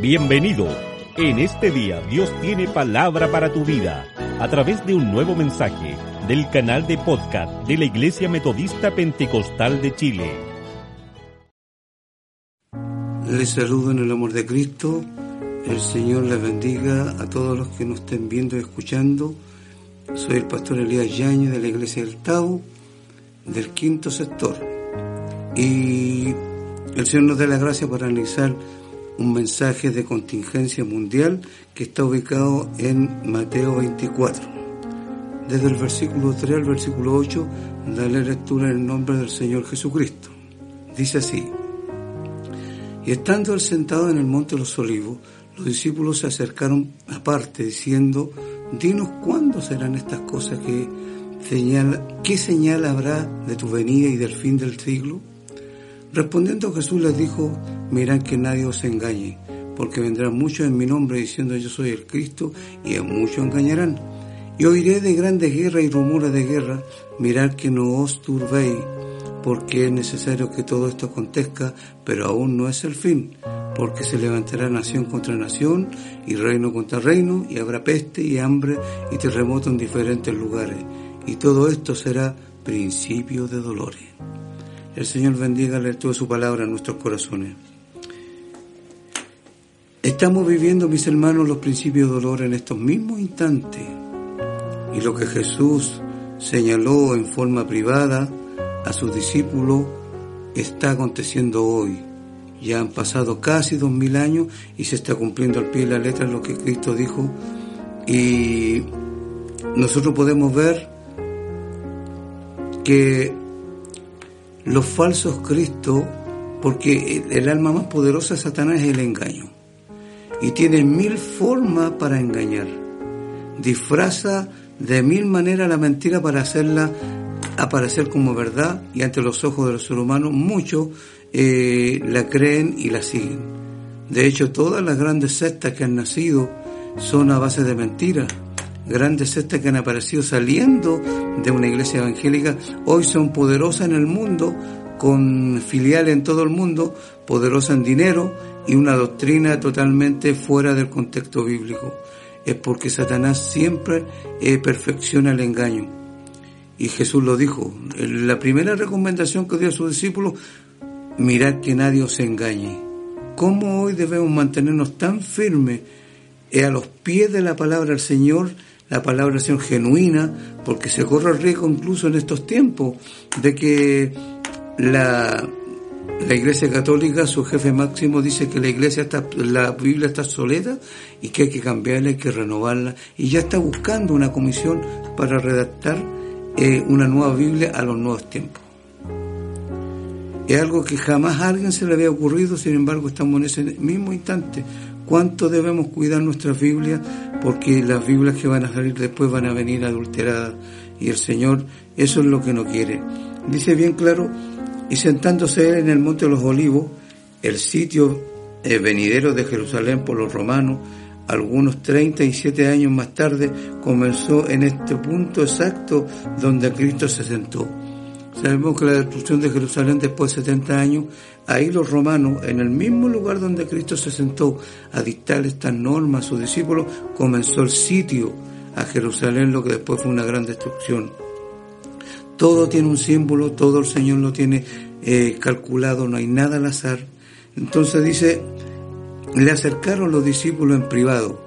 Bienvenido. En este día Dios tiene palabra para tu vida a través de un nuevo mensaje del canal de podcast de la Iglesia Metodista Pentecostal de Chile. Les saludo en el amor de Cristo. El Señor les bendiga a todos los que nos estén viendo y escuchando. Soy el pastor Elías Yañez de la Iglesia del Tau, del quinto sector. Y el Señor nos da la gracia para analizar un mensaje de contingencia mundial que está ubicado en Mateo 24. Desde el versículo 3 al versículo 8, dale lectura en el nombre del Señor Jesucristo. Dice así, y estando él sentado en el monte de los olivos, los discípulos se acercaron aparte diciendo, dinos cuándo serán estas cosas que señala, qué señal habrá de tu venida y del fin del siglo. Respondiendo Jesús les dijo, mirad que nadie os engañe, porque vendrán muchos en mi nombre diciendo yo soy el Cristo, y a muchos engañarán. Y oiré de grandes guerras y rumores de guerra, mirad que no os turbéis, porque es necesario que todo esto acontezca, pero aún no es el fin, porque se levantará nación contra nación y reino contra reino, y habrá peste y hambre y terremoto en diferentes lugares, y todo esto será principio de dolores. El Señor bendiga la lectura de su palabra en nuestros corazones. Estamos viviendo, mis hermanos, los principios de dolor en estos mismos instantes. Y lo que Jesús señaló en forma privada a sus discípulos está aconteciendo hoy. Ya han pasado casi dos mil años y se está cumpliendo al pie de la letra lo que Cristo dijo. Y nosotros podemos ver que los falsos Cristos, porque el alma más poderosa de Satanás es el engaño. Y tiene mil formas para engañar. Disfraza de mil maneras la mentira para hacerla aparecer como verdad y ante los ojos de los seres humanos muchos eh, la creen y la siguen. De hecho, todas las grandes sectas que han nacido son a base de mentiras. Grandes sectas que han aparecido saliendo de una iglesia evangélica hoy son poderosas en el mundo, con filiales en todo el mundo, poderosas en dinero y una doctrina totalmente fuera del contexto bíblico. Es porque Satanás siempre eh, perfecciona el engaño. Y Jesús lo dijo. La primera recomendación que dio a sus discípulos, mirad que nadie os engañe. ¿Cómo hoy debemos mantenernos tan firmes a los pies de la palabra del Señor, la palabra Señor genuina, porque se corre el riesgo incluso en estos tiempos de que la, la Iglesia Católica, su jefe máximo, dice que la Iglesia está, la Biblia está obsoleta y que hay que cambiarla, hay que renovarla, y ya está buscando una comisión para redactar eh, una nueva Biblia a los nuevos tiempos. Es algo que jamás a alguien se le había ocurrido, sin embargo estamos en ese mismo instante. ¿Cuánto debemos cuidar nuestras Biblias? Porque las Biblias que van a salir después van a venir adulteradas. Y el Señor eso es lo que no quiere. Dice bien claro, y sentándose él en el monte de los olivos, el sitio eh, venidero de Jerusalén por los romanos, algunos 37 años más tarde comenzó en este punto exacto donde Cristo se sentó. Sabemos que la destrucción de Jerusalén después de 70 años, ahí los romanos, en el mismo lugar donde Cristo se sentó a dictar estas normas a sus discípulos, comenzó el sitio a Jerusalén, lo que después fue una gran destrucción. Todo tiene un símbolo, todo el Señor lo tiene eh, calculado, no hay nada al azar. Entonces dice, le acercaron los discípulos en privado,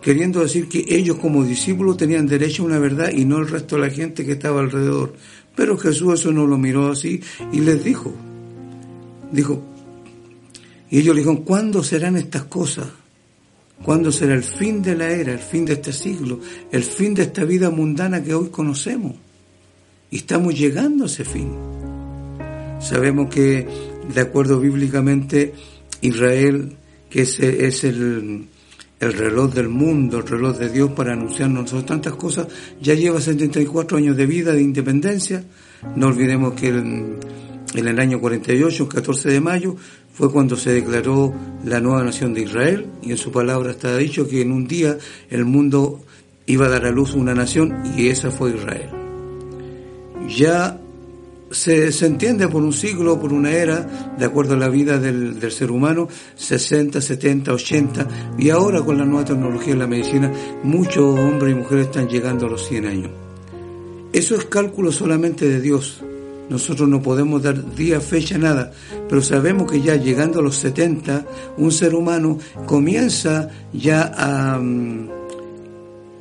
queriendo decir que ellos como discípulos tenían derecho a una verdad y no el resto de la gente que estaba alrededor. Pero Jesús eso no lo miró así y les dijo, dijo, y ellos le dijeron, ¿cuándo serán estas cosas? ¿Cuándo será el fin de la era, el fin de este siglo, el fin de esta vida mundana que hoy conocemos? Y estamos llegando a ese fin. Sabemos que, de acuerdo bíblicamente, Israel que es, el, el reloj del mundo, el reloj de Dios para anunciarnos tantas cosas, ya lleva 74 años de vida, de independencia. No olvidemos que en, en el año 48, el 14 de mayo, fue cuando se declaró la nueva nación de Israel y en su palabra está dicho que en un día el mundo iba a dar a luz una nación y esa fue Israel. Ya se, entiende por un siglo, por una era, de acuerdo a la vida del, del, ser humano, 60, 70, 80, y ahora con la nueva tecnología de la medicina, muchos hombres y mujeres están llegando a los 100 años. Eso es cálculo solamente de Dios. Nosotros no podemos dar día, fecha, nada, pero sabemos que ya llegando a los 70, un ser humano comienza ya a, mm,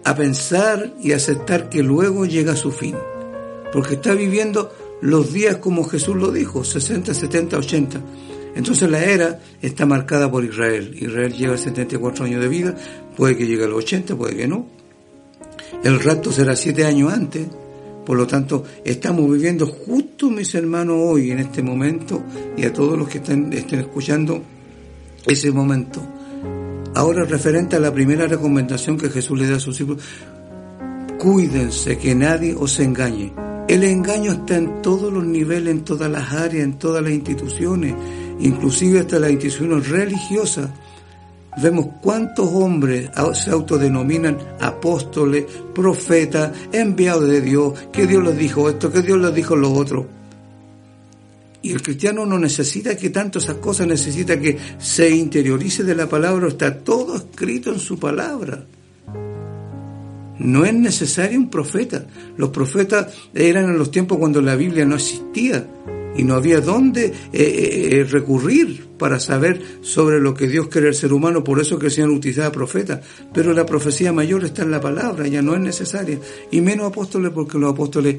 a pensar y aceptar que luego llega su fin, porque está viviendo los días como Jesús lo dijo, 60, 70, 80. Entonces la era está marcada por Israel. Israel lleva 74 años de vida, puede que llegue a los 80, puede que no. El rapto será 7 años antes. Por lo tanto, estamos viviendo justo, mis hermanos, hoy, en este momento, y a todos los que estén, estén escuchando, ese momento. Ahora, referente a la primera recomendación que Jesús le da a sus discípulos, cuídense que nadie os engañe. El engaño está en todos los niveles, en todas las áreas, en todas las instituciones, inclusive hasta las instituciones religiosas. Vemos cuántos hombres se autodenominan apóstoles, profetas, enviados de Dios, que Dios les dijo esto, que Dios les dijo lo otro. Y el cristiano no necesita que tanto esas cosas, necesita que se interiorice de la palabra, está todo escrito en su palabra. No es necesario un profeta. Los profetas eran en los tiempos cuando la Biblia no existía y no había dónde eh, eh, recurrir para saber sobre lo que Dios quiere el ser humano, por eso que el Señor profetas. Pero la profecía mayor está en la palabra, ya no es necesaria. Y menos apóstoles porque los apóstoles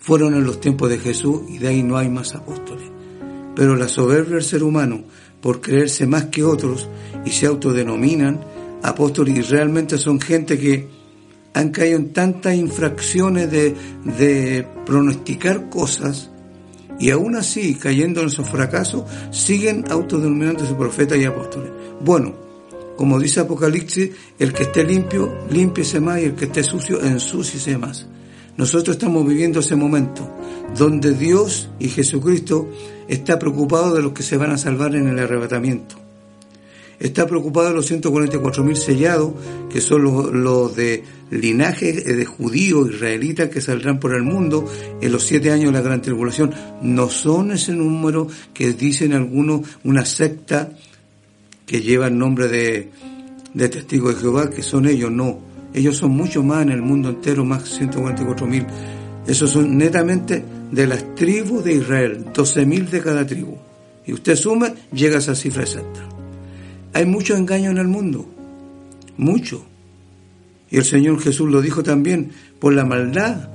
fueron en los tiempos de Jesús y de ahí no hay más apóstoles. Pero la soberbia del ser humano, por creerse más que otros y se autodenominan apóstoles y realmente son gente que han caído en tantas infracciones de, de pronosticar cosas y aún así, cayendo en esos fracasos, siguen autodenominando profetas y apóstoles. Bueno, como dice Apocalipsis, el que esté limpio, límpiese más y el que esté sucio, ensúciese más. Nosotros estamos viviendo ese momento donde Dios y Jesucristo está preocupado de los que se van a salvar en el arrebatamiento. Está preocupado de los 144.000 sellados, que son los, de linaje de judíos israelitas que saldrán por el mundo en los siete años de la gran tribulación. No son ese número que dicen algunos una secta que lleva el nombre de, de testigos de Jehová, que son ellos, no. Ellos son mucho más en el mundo entero, más 144.000. Esos son netamente de las tribus de Israel, 12.000 de cada tribu. Y usted suma, llega a esa cifra exacta. Hay mucho engaño en el mundo, mucho. Y el Señor Jesús lo dijo también, por la maldad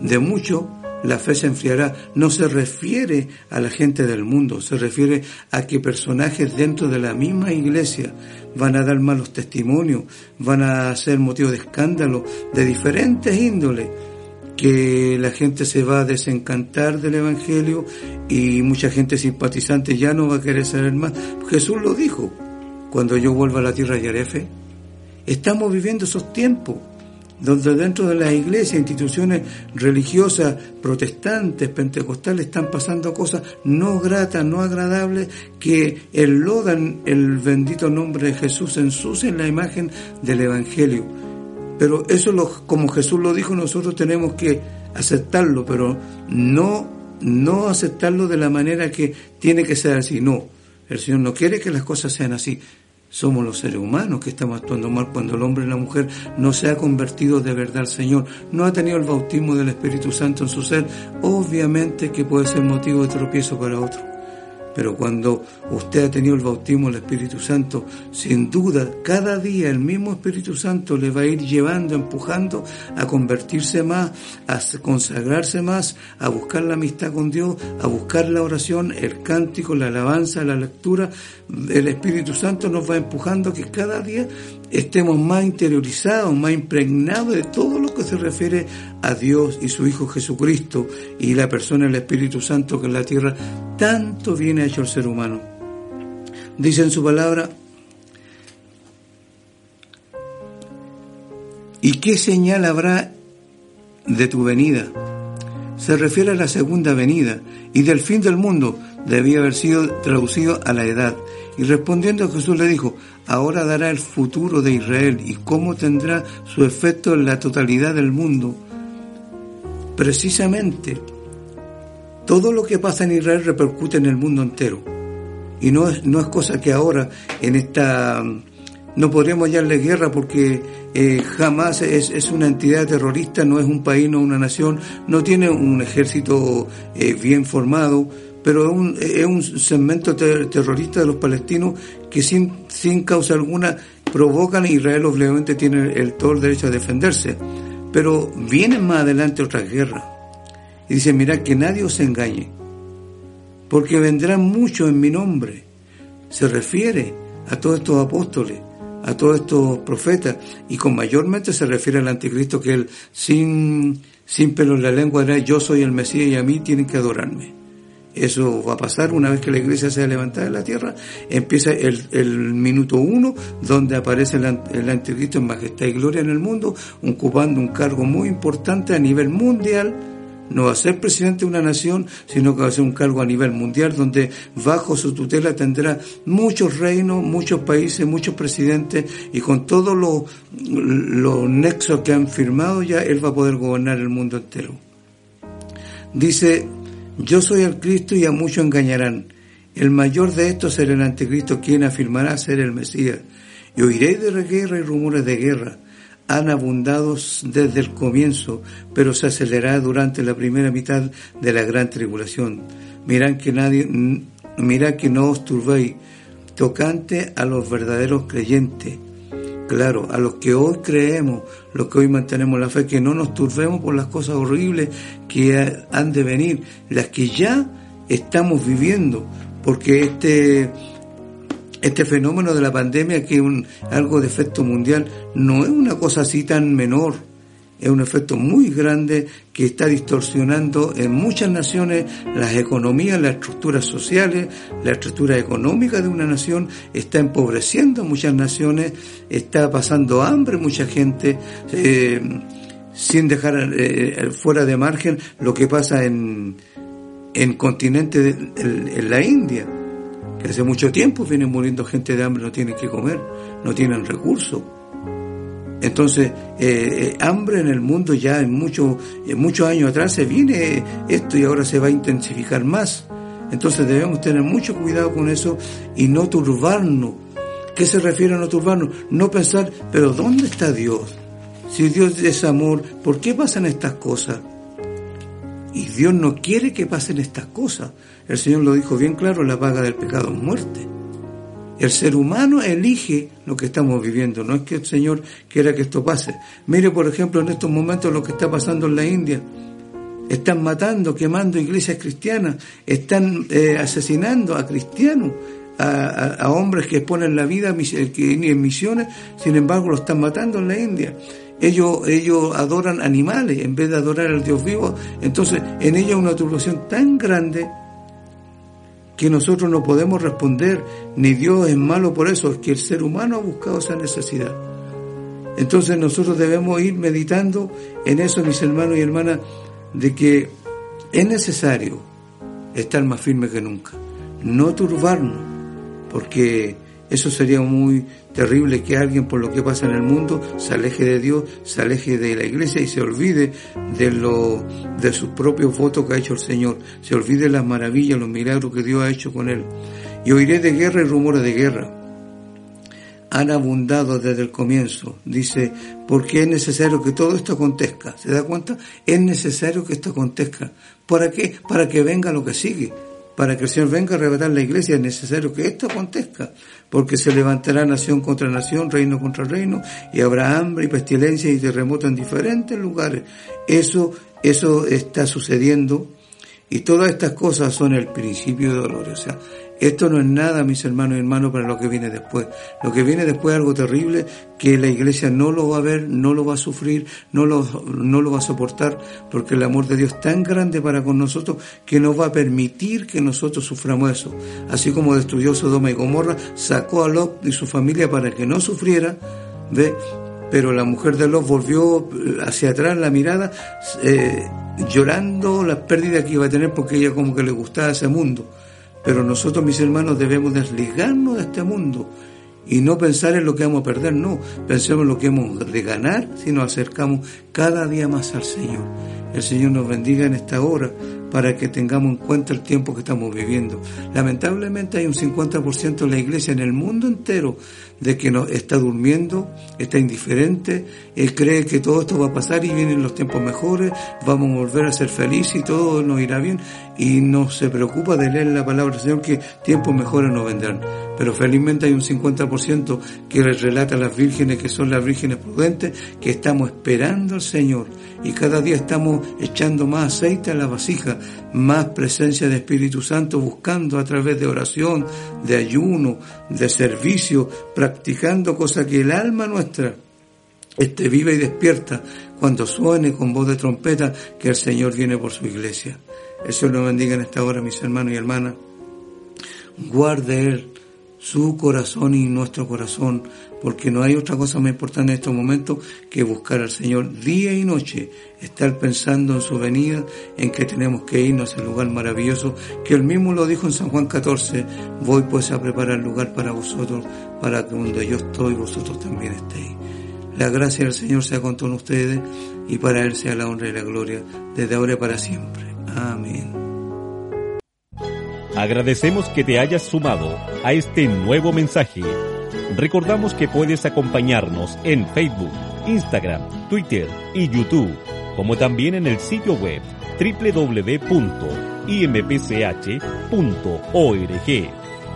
de mucho, la fe se enfriará. No se refiere a la gente del mundo, se refiere a que personajes dentro de la misma iglesia van a dar malos testimonios, van a ser motivo de escándalo de diferentes índoles, que la gente se va a desencantar del Evangelio y mucha gente simpatizante ya no va a querer saber más. Jesús lo dijo, cuando yo vuelva a la tierra de Arefe. Estamos viviendo esos tiempos donde dentro de las iglesias, instituciones religiosas, protestantes, pentecostales, están pasando cosas no gratas, no agradables, que enlodan el bendito nombre de Jesús, ensucian la imagen del Evangelio. Pero eso, lo, como Jesús lo dijo, nosotros tenemos que aceptarlo, pero no, no aceptarlo de la manera que tiene que ser así, no. El Señor no quiere que las cosas sean así. Somos los seres humanos que estamos actuando mal cuando el hombre y la mujer no se ha convertido de verdad al Señor, no ha tenido el bautismo del Espíritu Santo en su ser, obviamente que puede ser motivo de tropiezo para otro. Pero cuando usted ha tenido el bautismo del Espíritu Santo, sin duda, cada día el mismo Espíritu Santo le va a ir llevando, empujando a convertirse más, a consagrarse más, a buscar la amistad con Dios, a buscar la oración, el cántico, la alabanza, la lectura. El Espíritu Santo nos va empujando que cada día estemos más interiorizados, más impregnados de todo lo que se refiere a Dios y su Hijo Jesucristo y la persona del Espíritu Santo que en la tierra tanto viene hecho el ser humano. Dice en su palabra, ¿y qué señal habrá de tu venida? Se refiere a la segunda venida y del fin del mundo debía haber sido traducido a la edad. Y respondiendo Jesús le dijo, ahora dará el futuro de Israel y cómo tendrá su efecto en la totalidad del mundo. Precisamente, todo lo que pasa en Israel repercute en el mundo entero. Y no es, no es cosa que ahora, en esta, no podríamos llamarle guerra porque eh, jamás es, es, una entidad terrorista, no es un país, no una nación, no tiene un ejército eh, bien formado, pero es un, segmento terrorista de los palestinos que sin, sin causa alguna provocan e Israel obviamente tiene el, todo el derecho a defenderse. Pero vienen más adelante otras guerras. Y dice, mira, que nadie os engañe porque vendrán muchos en mi nombre. Se refiere a todos estos apóstoles, a todos estos profetas, y con mayormente se refiere al anticristo que él sin, sin pelo en la lengua dirá yo soy el Mesías y a mí tienen que adorarme. Eso va a pasar una vez que la iglesia sea levantada en la tierra. Empieza el, minuto uno, donde aparece el, anticristo en majestad y gloria en el mundo, ocupando un cargo muy importante a nivel mundial no va a ser presidente de una nación, sino que va a ser un cargo a nivel mundial donde bajo su tutela tendrá muchos reinos, muchos países, muchos presidentes y con todos los, los nexos que han firmado ya él va a poder gobernar el mundo entero. Dice, yo soy el Cristo y a muchos engañarán. El mayor de estos será el anticristo, quien afirmará ser el Mesías. Y oiréis de guerra y rumores de guerra han abundado desde el comienzo, pero se acelerará durante la primera mitad de la gran tribulación. Mirad que nadie, mirad que no os turbéis, tocante a los verdaderos creyentes. Claro, a los que hoy creemos, los que hoy mantenemos la fe, que no nos turbemos por las cosas horribles que han de venir, las que ya estamos viviendo, porque este este fenómeno de la pandemia, que es un, algo de efecto mundial, no es una cosa así tan menor, es un efecto muy grande que está distorsionando en muchas naciones las economías, las estructuras sociales, la estructura económica de una nación, está empobreciendo muchas naciones, está pasando hambre mucha gente, eh, sin dejar eh, fuera de margen lo que pasa en, en continente en la India que hace mucho tiempo vienen muriendo gente de hambre, no tienen que comer, no tienen recursos. Entonces, eh, eh, hambre en el mundo ya en, mucho, en muchos años atrás se viene esto y ahora se va a intensificar más. Entonces debemos tener mucho cuidado con eso y no turbarnos. ¿Qué se refiere a no turbarnos? No pensar, pero ¿dónde está Dios? Si Dios es amor, ¿por qué pasan estas cosas? Y Dios no quiere que pasen estas cosas. El Señor lo dijo bien claro, la paga del pecado es muerte. El ser humano elige lo que estamos viviendo, no es que el Señor quiera que esto pase. Mire, por ejemplo, en estos momentos lo que está pasando en la India. Están matando, quemando iglesias cristianas, están eh, asesinando a cristianos, a, hombres que exponen la vida en misiones, sin embargo lo están matando en la India. Ellos, ellos adoran animales en vez de adorar al Dios vivo. Entonces, en ella una turbación tan grande que nosotros no podemos responder, ni Dios es malo por eso, es que el ser humano ha buscado esa necesidad. Entonces nosotros debemos ir meditando en eso, mis hermanos y hermanas, de que es necesario estar más firme que nunca, no turbarnos, porque eso sería muy terrible que alguien por lo que pasa en el mundo se aleje de Dios, se aleje de la iglesia y se olvide de lo, de sus propios votos que ha hecho el Señor, se olvide las maravillas, los milagros que Dios ha hecho con él. Y oiré de guerra y rumores de guerra. Han abundado desde el comienzo, dice, porque es necesario que todo esto acontezca. ¿Se da cuenta? Es necesario que esto acontezca. ¿Para qué? Para que venga lo que sigue para que el Señor venga a arrebatar la iglesia es necesario que esto acontezca, porque se levantará nación contra nación, reino contra reino, y habrá hambre y pestilencia y terremoto en diferentes lugares. Eso, eso está sucediendo Y todas estas cosas son el principio de dolor. O sea, esto no es nada, mis hermanos y hermanos, para lo que viene después. Lo que viene después es algo terrible que la iglesia no lo va a ver, no lo va a sufrir, no lo, no lo va a soportar, porque el amor de Dios es tan grande para con nosotros que nos va a permitir que nosotros suframos eso. Así como destruyó Sodoma y Gomorra, sacó a Lot y su familia para que no sufriera, ¿ve? Pero la mujer de Lot volvió hacia atrás la mirada, eh, llorando la pérdida que iba a tener porque ella como que le gustaba ese mundo. Pero nosotros, mis hermanos, debemos desligarnos de este mundo y no pensar en lo que vamos a perder, no, pensemos en lo que hemos de ganar si nos acercamos cada día más al Señor. El Señor nos bendiga en esta hora para que tengamos en cuenta el tiempo que estamos viviendo. Lamentablemente hay un 50% de la iglesia en el mundo entero de que no, está durmiendo, está indiferente, él cree que todo esto va a pasar y vienen los tiempos mejores, vamos a volver a ser felices y todo nos irá bien y no se preocupa de leer la palabra del Señor que tiempos mejores no vendrán. Pero felizmente hay un 50% que relata a las vírgenes que son las vírgenes prudentes que estamos esperando al Señor y cada día estamos echando más aceite a la vasija, más presencia de Espíritu Santo buscando a través de oración, de ayuno, de servicio, cosas que el alma nuestra esté viva y despierta cuando suene con voz de trompeta que el Señor viene por su iglesia. Señor nos bendiga en esta hora, mis hermanos y hermanas. Guarde Él su corazón y nuestro corazón, porque no hay otra cosa más importante en estos momentos que buscar al Señor día y noche, estar pensando en su venida, en que tenemos que irnos al lugar maravilloso, que él mismo lo dijo en San Juan 14, voy pues a preparar lugar para vosotros, para que donde yo estoy, vosotros también estéis. La gracia del Señor sea con todos ustedes y para Él sea la honra y la gloria desde ahora y para siempre. Amén. Agradecemos que te hayas sumado a este nuevo mensaje. Recordamos que puedes acompañarnos en Facebook, Instagram, Twitter y YouTube, como también en el sitio web www.impch.org